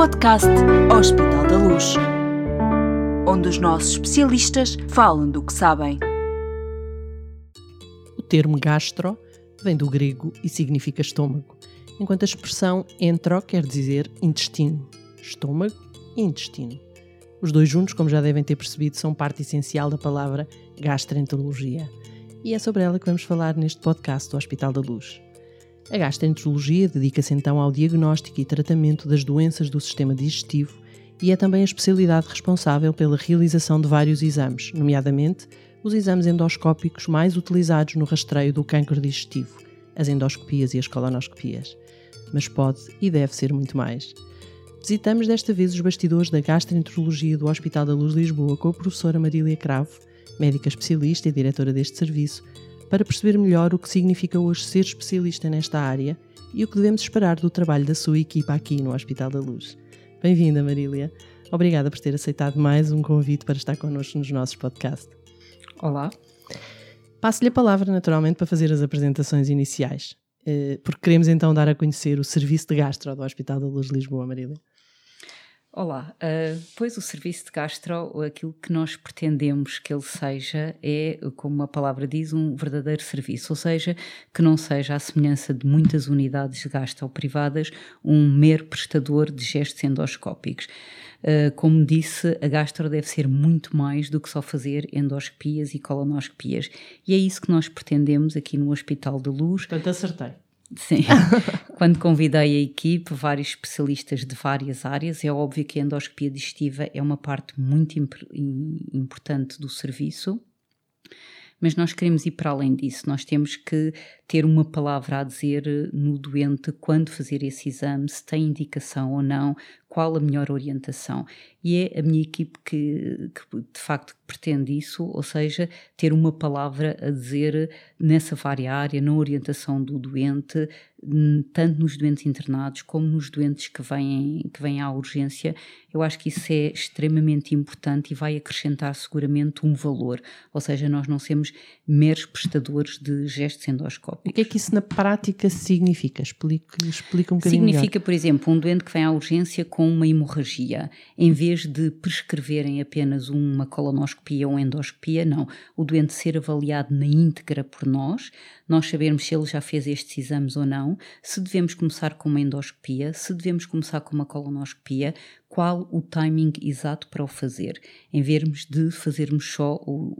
podcast Hospital da Luz, onde os nossos especialistas falam do que sabem. O termo gastro vem do grego e significa estômago, enquanto a expressão entro quer dizer intestino, estômago e intestino. Os dois juntos, como já devem ter percebido, são parte essencial da palavra gastroenterologia. E é sobre ela que vamos falar neste podcast do Hospital da Luz. A gastroenterologia dedica-se então ao diagnóstico e tratamento das doenças do sistema digestivo e é também a especialidade responsável pela realização de vários exames, nomeadamente os exames endoscópicos mais utilizados no rastreio do cancro digestivo, as endoscopias e as colonoscopias. Mas pode e deve ser muito mais. Visitamos desta vez os bastidores da gastroenterologia do Hospital da Luz Lisboa com a professora Marília Cravo, médica especialista e diretora deste serviço, para perceber melhor o que significa hoje ser especialista nesta área e o que devemos esperar do trabalho da sua equipa aqui no Hospital da Luz. Bem-vinda, Marília. Obrigada por ter aceitado mais um convite para estar connosco nos nossos podcasts. Olá. Passo-lhe a palavra, naturalmente, para fazer as apresentações iniciais, eh, porque queremos então dar a conhecer o Serviço de Gastro do Hospital da Luz de Lisboa, Marília. Olá, uh, pois o serviço de gastro, aquilo que nós pretendemos que ele seja é, como a palavra diz, um verdadeiro serviço, ou seja, que não seja à semelhança de muitas unidades de gastro privadas, um mero prestador de gestos endoscópicos. Uh, como disse, a gastro deve ser muito mais do que só fazer endoscopias e colonoscopias. E é isso que nós pretendemos aqui no Hospital da Luz. Portanto, acertei. Sim. Quando convidei a equipe, vários especialistas de várias áreas, é óbvio que a endoscopia digestiva é uma parte muito imp importante do serviço, mas nós queremos ir para além disso. Nós temos que ter uma palavra a dizer no doente quando fazer esse exame, se tem indicação ou não, qual a melhor orientação. E é a minha equipe que, que, de facto pretende isso, ou seja, ter uma palavra a dizer nessa vária área, na orientação do doente, tanto nos doentes internados como nos doentes que vêm, que vêm à urgência. Eu acho que isso é extremamente importante e vai acrescentar seguramente um valor, ou seja, nós não sermos meros prestadores de gestos endoscópicos. O que é que isso na prática significa? Explica, explica um bocadinho Significa, melhor. por exemplo, um doente que vem à urgência com uma hemorragia, em vez de prescreverem apenas uma colonoscopia ou endoscopia, não. O doente ser avaliado na íntegra por nós, nós sabermos se ele já fez estes exames ou não, se devemos começar com uma endoscopia, se devemos começar com uma colonoscopia, qual o timing exato para o fazer, em vez de fazermos só o,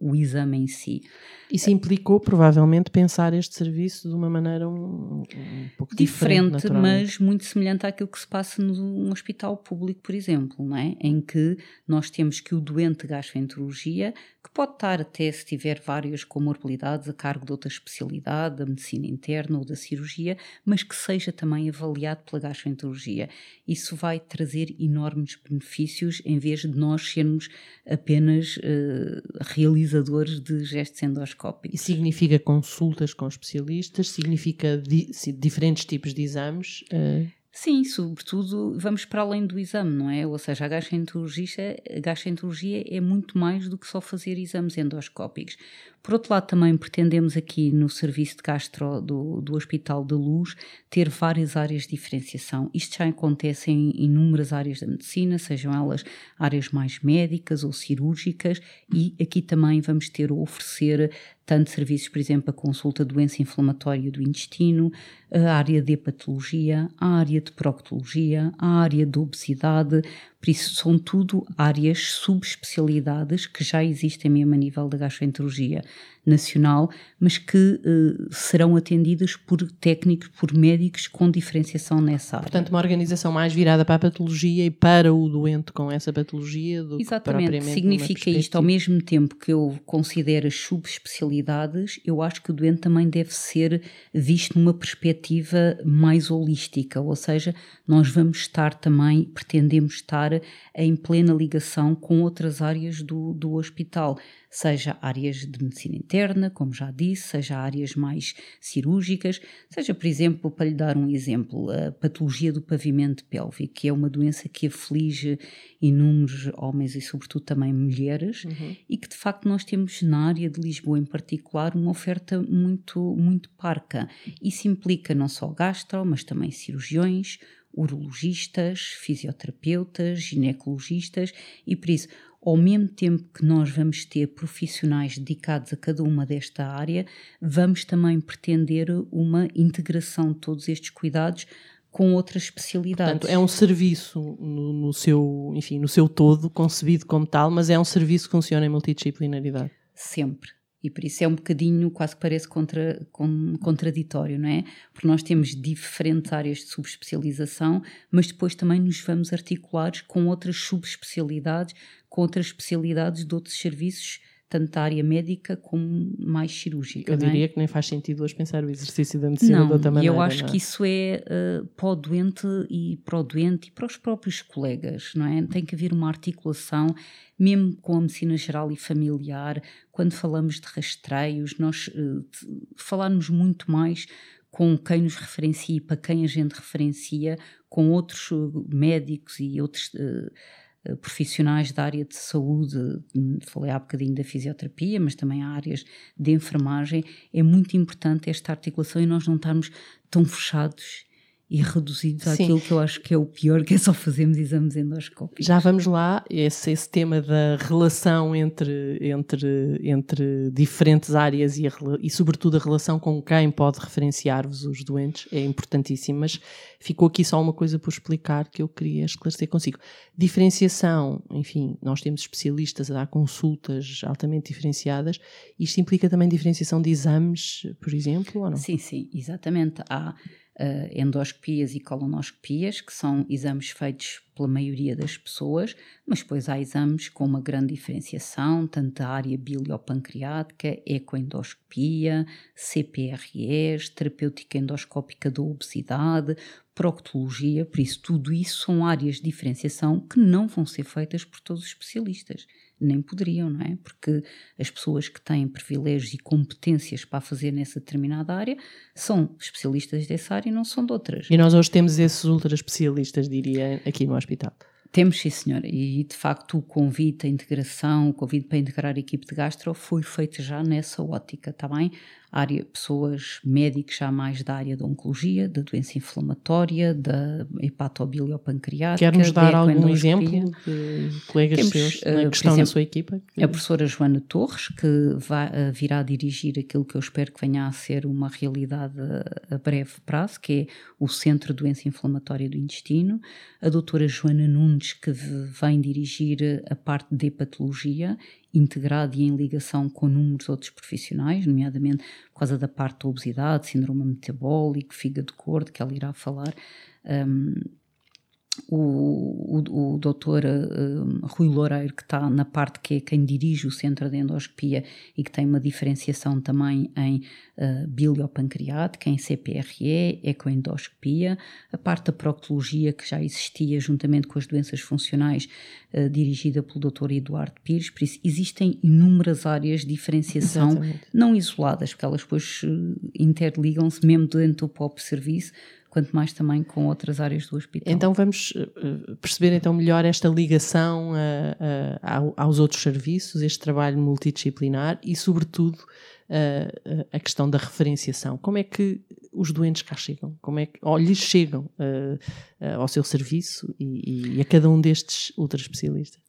o, o exame em si. Isso implicou provavelmente pensar este serviço de uma maneira um, um pouco diferente, diferente mas muito semelhante àquilo que se passa num hospital público, por exemplo, não é? em que nós temos que o doente gastroenterologia, que pode estar até se tiver várias comorbilidades a cargo de outra especialidade, da medicina interna ou da cirurgia, mas que seja também avaliado pela gastroenterologia. Isso vai trazer trazer enormes benefícios em vez de nós sermos apenas uh, realizadores de gestos endoscópicos. E significa consultas com especialistas, significa di diferentes tipos de exames. Uh... Sim, sobretudo vamos para além do exame, não é? Ou seja, a gastroenterologia, a gastroenterologia é muito mais do que só fazer exames endoscópicos. Por outro lado, também pretendemos aqui no serviço de gastro do, do Hospital da Luz ter várias áreas de diferenciação. Isto já acontece em inúmeras áreas da medicina, sejam elas áreas mais médicas ou cirúrgicas, e aqui também vamos ter a oferecer tanto serviços, por exemplo, a consulta de doença inflamatória do intestino, a área de hepatologia, a área de proctologia, a área de obesidade, por isso, são tudo áreas, subespecialidades que já existem mesmo a nível da gastroenterologia nacional, mas que uh, serão atendidas por técnicos, por médicos com diferenciação nessa área. Portanto, uma organização mais virada para a patologia e para o doente com essa patologia do Exatamente. que Significa isto, ao mesmo tempo que eu considero as subespecialidades, eu acho que o doente também deve ser visto numa perspectiva mais holística, ou seja, nós vamos estar também, pretendemos estar em plena ligação com outras áreas do, do hospital seja áreas de medicina interna, como já disse, seja áreas mais cirúrgicas, seja, por exemplo, para lhe dar um exemplo, a patologia do pavimento pélvico, que é uma doença que aflige inúmeros homens e, sobretudo, também mulheres, uhum. e que de facto nós temos na área de Lisboa em particular uma oferta muito, muito parca. Isso implica não só gastro, mas também cirurgiões, urologistas, fisioterapeutas, ginecologistas e por isso ao mesmo tempo que nós vamos ter profissionais dedicados a cada uma desta área, vamos também pretender uma integração de todos estes cuidados com outras especialidades. Portanto, é um serviço no, no, seu, enfim, no seu todo, concebido como tal, mas é um serviço que funciona em multidisciplinaridade. Sempre. E por isso é um bocadinho, quase que parece contra, com, contraditório, não é? Porque nós temos diferentes áreas de subespecialização, mas depois também nos vamos articular com outras subespecialidades, com outras especialidades de outros serviços tanto da área médica como mais cirúrgica. Eu é? diria que nem faz sentido hoje pensar o exercício da medicina não, de outra maneira. Eu acho é? que isso é uh, para o doente e para o doente e para os próprios colegas, não é? Tem que haver uma articulação, mesmo com a medicina geral e familiar, quando falamos de rastreios, nós uh, falarmos muito mais com quem nos referencia e para quem a gente referencia, com outros eh, médicos e outros. Uh, profissionais da área de saúde, hum, falei há bocadinho da fisioterapia, mas também há áreas de enfermagem, é muito importante esta articulação e nós não estarmos tão fechados e reduzidos Sim. àquilo que eu acho que é o pior, que é só fazermos exames endoscópicos. Já vamos lá, esse, esse tema da relação entre, entre, entre diferentes áreas e, a, e, sobretudo, a relação com quem pode referenciar-vos os doentes é importantíssimo, mas ficou aqui só uma coisa por explicar que eu queria esclarecer consigo. Diferenciação, enfim, nós temos especialistas a dar consultas altamente diferenciadas, isto implica também diferenciação de exames, por exemplo, ou não? Sim, sim, exatamente. Há uh, endoscopias e colonoscopias, que são exames feitos pela maioria das pessoas, mas depois há exames com uma grande diferenciação, tanto da área biliopancreática, ecoendoscopia, CPREs, terapêutica endoscópica da obesidade, proctologia, por isso tudo isso são áreas de diferenciação que não vão ser feitas por todos os especialistas nem poderiam, não é? Porque as pessoas que têm privilégios e competências para fazer nessa determinada área são especialistas dessa área e não são de outras. E nós hoje temos esses ultra especialistas, diria, aqui no hospital. Temos, sim, senhora. E de facto o convite, a integração, o convite para integrar a equipe de gastro foi feito já nessa ótica, está bem? Área, pessoas, médicos já mais da área da oncologia, da doença inflamatória, da hepatobiliopancreática. Quer-nos dar algum exemplo de colegas Temos, seus uh, que estão exemplo, na sua equipa? A professora Joana Torres, que vai, uh, virá dirigir aquilo que eu espero que venha a ser uma realidade a, a breve prazo, que é o Centro de Doença Inflamatória do Intestino. A doutora Joana Nunes, que vem dirigir a parte de hepatologia integrado e em ligação com números outros profissionais, nomeadamente por causa da parte da obesidade, síndrome metabólico, fígado gordo, que ela irá falar. Um, o, o, o doutor uh, Rui Loureiro, que está na parte que é quem dirige o centro de endoscopia e que tem uma diferenciação também em uh, biliopancreática, em CPRE, ecoendoscopia, a parte da proctologia que já existia juntamente com as doenças funcionais, uh, dirigida pelo doutor Eduardo Pires, por isso existem inúmeras áreas de diferenciação Exatamente. não isoladas, porque elas depois interligam-se mesmo dentro do próprio serviço, quanto mais também com outras áreas do hospital. Então vamos eh, eh, perceber então melhor esta ligação a, eh, a, aos outros serviços, este trabalho multidisciplinar e sobretudo a, a questão da referenciação. Como é que os doentes cá chegam? Como é que ou lhes chegam ao seu serviço e, e a cada um destes ultra especialistas?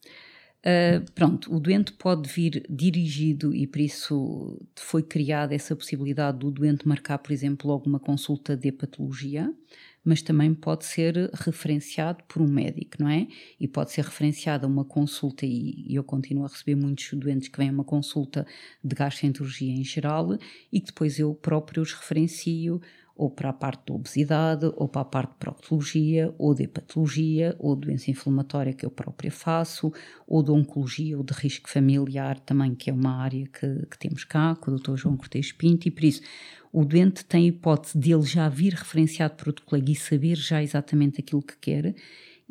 Uh, pronto, o doente pode vir dirigido e por isso foi criada essa possibilidade do doente marcar, por exemplo, logo uma consulta de patologia, mas também pode ser referenciado por um médico, não é? E pode ser referenciada uma consulta, e, eu continuo a receber muitos doentes que vêm a uma consulta de gastroenterologia em geral e que depois eu próprio os referencio ou para a parte da obesidade, ou para a parte de proctologia, ou de hepatologia, ou de doença inflamatória que eu própria faço, ou de oncologia ou de risco familiar também, que é uma área que, que temos cá, com o Dr. João Cortes Pinto, e por isso o doente tem a hipótese de ele já vir referenciado por outro colega e saber já exatamente aquilo que quer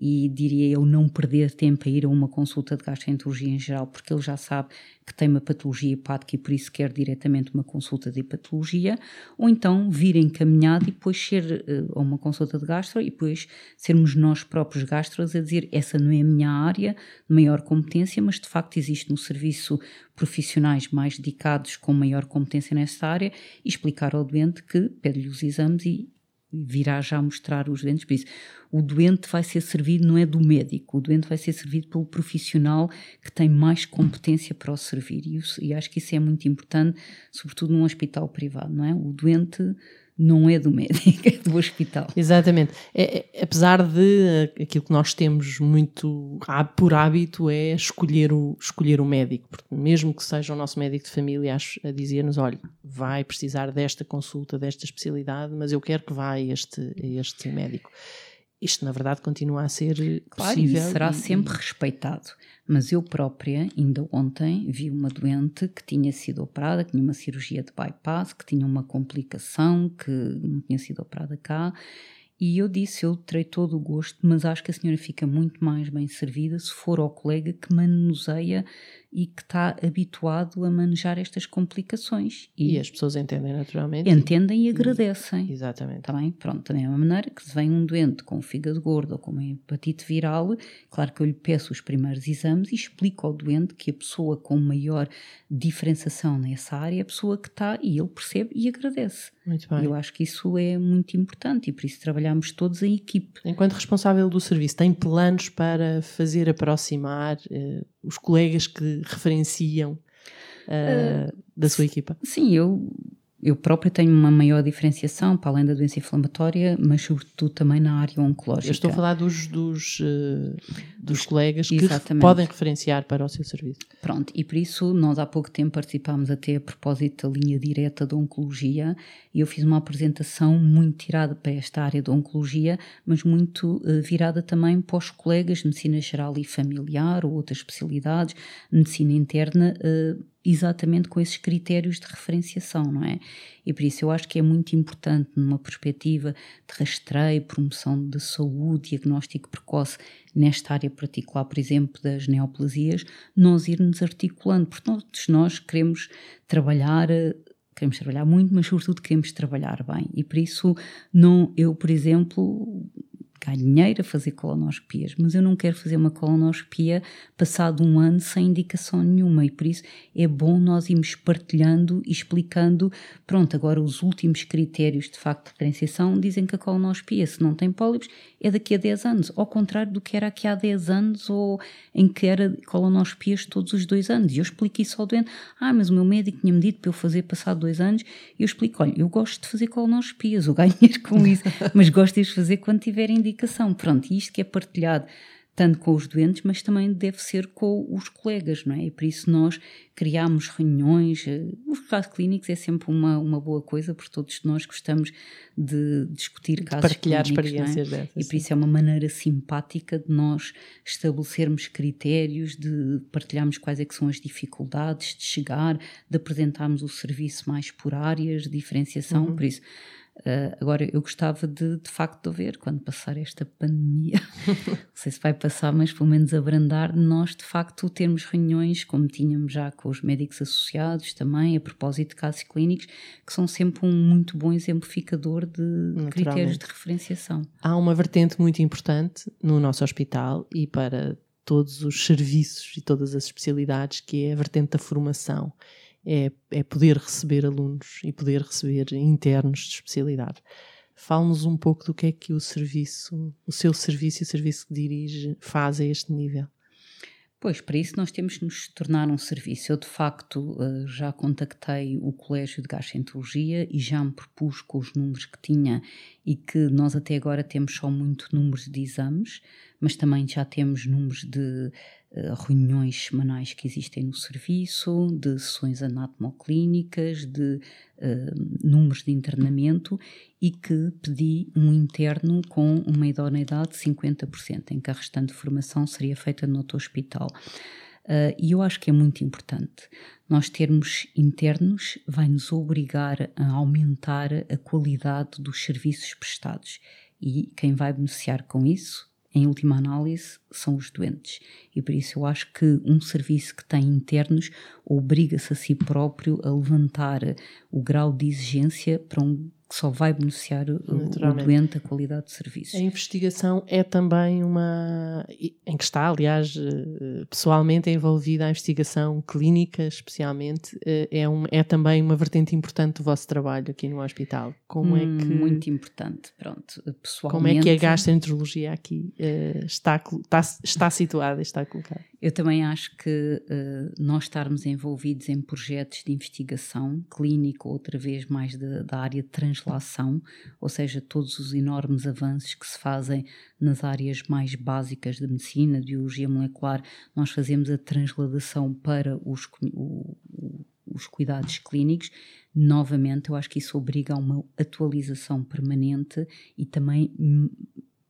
e diria eu não perder tempo a ir a uma consulta de gastroenterologia em geral, porque ele já sabe que tem uma patologia hepática e por isso quer diretamente uma consulta de hepatologia, ou então vir encaminhado e depois ser uh, a uma consulta de gastro e depois sermos nós próprios gastros a dizer essa não é a minha área de maior competência, mas de facto existe no serviço profissionais mais dedicados com maior competência nessa área e explicar ao doente que pede-lhe os exames e virá já mostrar os doentes. Por isso, o doente vai ser servido, não é do médico, o doente vai ser servido pelo profissional que tem mais competência para o servir. E, e acho que isso é muito importante, sobretudo num hospital privado, não é? O doente não é do médico, é do hospital. Exatamente. É, é, apesar de eh, aquilo que nós temos muito por hábito é escolher o, escolher o médico, porque mesmo que seja o nosso médico de família a, dizer-nos, olha, vai precisar desta consulta, desta especialidade, mas eu quero que vá este, a este médico isto na verdade continua a ser claro, possível. E será e, sempre respeitado. Mas eu própria, ainda ontem, vi uma doente que tinha sido operada, que tinha uma cirurgia de bypass, que tinha uma complicação, que não tinha sido operada cá, e eu disse, eu terei todo o gosto, mas acho que a senhora fica muito mais bem servida se for ao colega que manuseia e que está habituado a manejar estas complicações. E, e as pessoas entendem naturalmente. Entendem e agradecem. E, exatamente. Está bem? Pronto, da mesma maneira que se vem um doente com fígado gordo ou com uma hepatite viral, claro que eu lhe peço os primeiros exames e explico ao doente que a pessoa com maior diferenciação nessa área é a pessoa que está e ele percebe e agradece. Muito bem. Eu acho que isso é muito importante e por isso trabalhamos todos em equipe. Enquanto responsável do serviço, tem planos para fazer aproximar uh, os colegas que referenciam uh, uh, da sua equipa? Sim, eu eu própria tenho uma maior diferenciação para além da doença inflamatória, mas sobretudo também na área oncológica. Eu estou a falar dos, dos, uh, dos colegas Exatamente. que podem referenciar para o seu serviço. Pronto, e por isso nós há pouco tempo participámos até a propósito da linha direta da oncologia e eu fiz uma apresentação muito tirada para esta área da oncologia, mas muito uh, virada também para os colegas de medicina geral e familiar ou outras especialidades, medicina interna, uh, exatamente com esses critérios de referenciação, não é? E por isso eu acho que é muito importante, numa perspectiva de rastreio, promoção de saúde, diagnóstico precoce, nesta área particular, por exemplo, das neoplasias, nós irmos articulando, porque todos nós queremos trabalhar queremos trabalhar muito, mas sobretudo queremos trabalhar bem. E por isso, não, eu, por exemplo, ganho dinheiro a fazer colonoscopias, mas eu não quero fazer uma colonoscopia passado um ano sem indicação nenhuma e por isso é bom nós irmos partilhando e explicando, pronto, agora os últimos critérios de facto de diferenciação dizem que a colonoscopia, se não tem pólipos, é daqui a 10 anos, ao contrário do que era aqui há 10 anos ou em que era colonoscopias todos os dois anos. E eu explico isso ao doente, ah, mas o meu médico tinha-me dito para eu fazer passado dois anos, e eu explico, olha, eu gosto de fazer colonoscopias, eu ganho com isso, mas gosto de fazer quando tiver indicação indicação. Pronto, isto que é partilhado tanto com os doentes, mas também deve ser com os colegas, não é? E por isso nós criamos reuniões. Eh, os casos clínicos é sempre uma, uma boa coisa, porque todos nós gostamos de discutir casos Partilhar clínicos. Partilhar experiências é? dessas. E por isso é uma maneira simpática de nós estabelecermos critérios, de partilharmos quais é que são as dificuldades de chegar, de apresentarmos o serviço mais por áreas, de diferenciação, uhum. por isso Uh, agora, eu gostava de, de facto, de ver quando passar esta pandemia, não sei se vai passar, mas pelo menos abrandar, nós de facto termos reuniões, como tínhamos já com os médicos associados também, a propósito de casos clínicos, que são sempre um muito bom exemplificador de critérios de referenciação. Há uma vertente muito importante no nosso hospital e para todos os serviços e todas as especialidades, que é a vertente da formação é, é poder receber alunos e poder receber internos de especialidade. Fale-nos um pouco do que é que o serviço, o seu serviço e o serviço que dirige faz a este nível. Pois, para isso nós temos que nos tornar um serviço. Eu, de facto, eh, já contactei o Colégio de Gastroenterologia e já me propus com os números que tinha e que nós até agora temos só muito números de exames, mas também já temos números de reuniões semanais que existem no serviço, de sessões anatomoclínicas, de uh, números de internamento e que pedi um interno com uma idoneidade de 50%, em que a restante formação seria feita no outro hospital. Uh, e eu acho que é muito importante. Nós termos internos vai nos obrigar a aumentar a qualidade dos serviços prestados. E quem vai beneficiar com isso em última análise, são os doentes. E por isso eu acho que um serviço que tem internos obriga-se a si próprio a levantar o grau de exigência para um que só vai beneficiar o, o doente, a qualidade de serviços. A investigação é também uma. em que está, aliás, eh, pessoalmente envolvida a investigação clínica, especialmente, eh, é, um, é também uma vertente importante do vosso trabalho aqui no hospital. Como é que. Muito importante, pronto, pessoalmente. Como é que a gastroenterologia aqui uh, está, está, está situada, está colocada? Eu também acho que uh, nós estarmos envolvidos em projetos de investigação clínica, outra vez mais de, da área de translação, ou seja, todos os enormes avanços que se fazem nas áreas mais básicas da medicina, de biologia molecular, nós fazemos a transladação para os, o, os cuidados clínicos. Novamente, eu acho que isso obriga a uma atualização permanente e também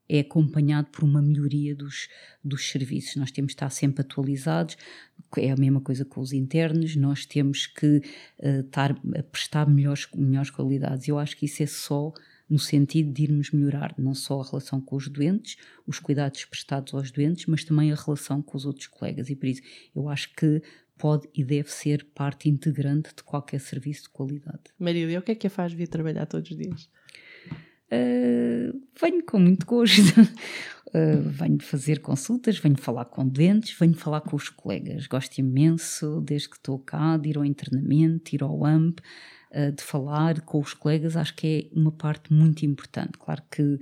é acompanhado por uma melhoria dos, dos serviços. Nós temos de estar sempre atualizados, é a mesma coisa com os internos, nós temos que uh, estar a prestar melhores, melhores qualidades. Eu acho que isso é só no sentido de irmos melhorar não só a relação com os doentes, os cuidados prestados aos doentes, mas também a relação com os outros colegas. E por isso eu acho que pode e deve ser parte integrante de qualquer serviço de qualidade. Marília, o que é que a faz vir trabalhar todos os dias? Uh, venho com muito gosto. Uh, venho fazer consultas, venho falar com doentes, venho falar com os colegas. Gosto imenso, desde que estou cá, de ir ao internamento, ir ao AMP, uh, de falar com os colegas. Acho que é uma parte muito importante. Claro que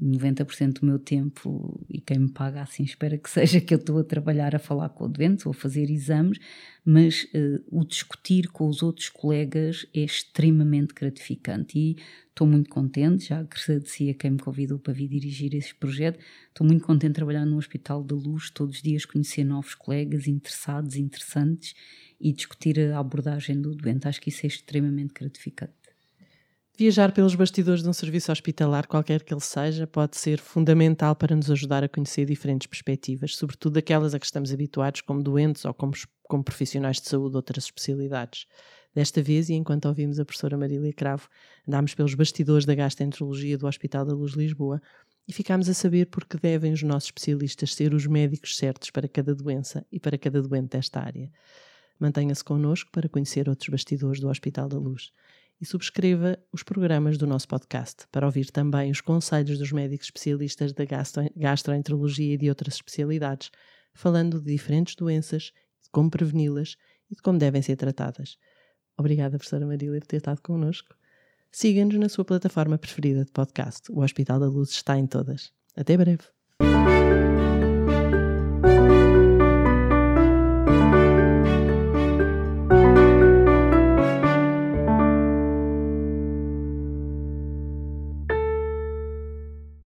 90% do meu tempo, e quem me paga assim espera que seja que eu estou a trabalhar a falar com o doente ou a fazer exames, mas uh, o discutir com os outros colegas é extremamente gratificante e estou muito contente, já agradeci a quem me convidou para vir dirigir esse projeto, estou muito contente de trabalhar no Hospital da Luz, todos os dias conhecer novos colegas interessados, interessantes e discutir a abordagem do doente, acho que isso é extremamente gratificante. Viajar pelos bastidores de um serviço hospitalar, qualquer que ele seja, pode ser fundamental para nos ajudar a conhecer diferentes perspectivas, sobretudo aquelas a que estamos habituados como doentes ou como, como profissionais de saúde de outras especialidades. Desta vez, e enquanto ouvimos a professora Marília Cravo, andámos pelos bastidores da gastroenterologia do Hospital da Luz Lisboa e ficámos a saber por que devem os nossos especialistas ser os médicos certos para cada doença e para cada doente desta área. Mantenha-se connosco para conhecer outros bastidores do Hospital da Luz e subscreva os programas do nosso podcast para ouvir também os conselhos dos médicos especialistas da gastroenterologia e de outras especialidades, falando de diferentes doenças, de como preveni-las e de como devem ser tratadas. Obrigada, professora Marília, por ter estado connosco. Siga-nos na sua plataforma preferida de podcast. O Hospital da Luz está em todas. Até breve.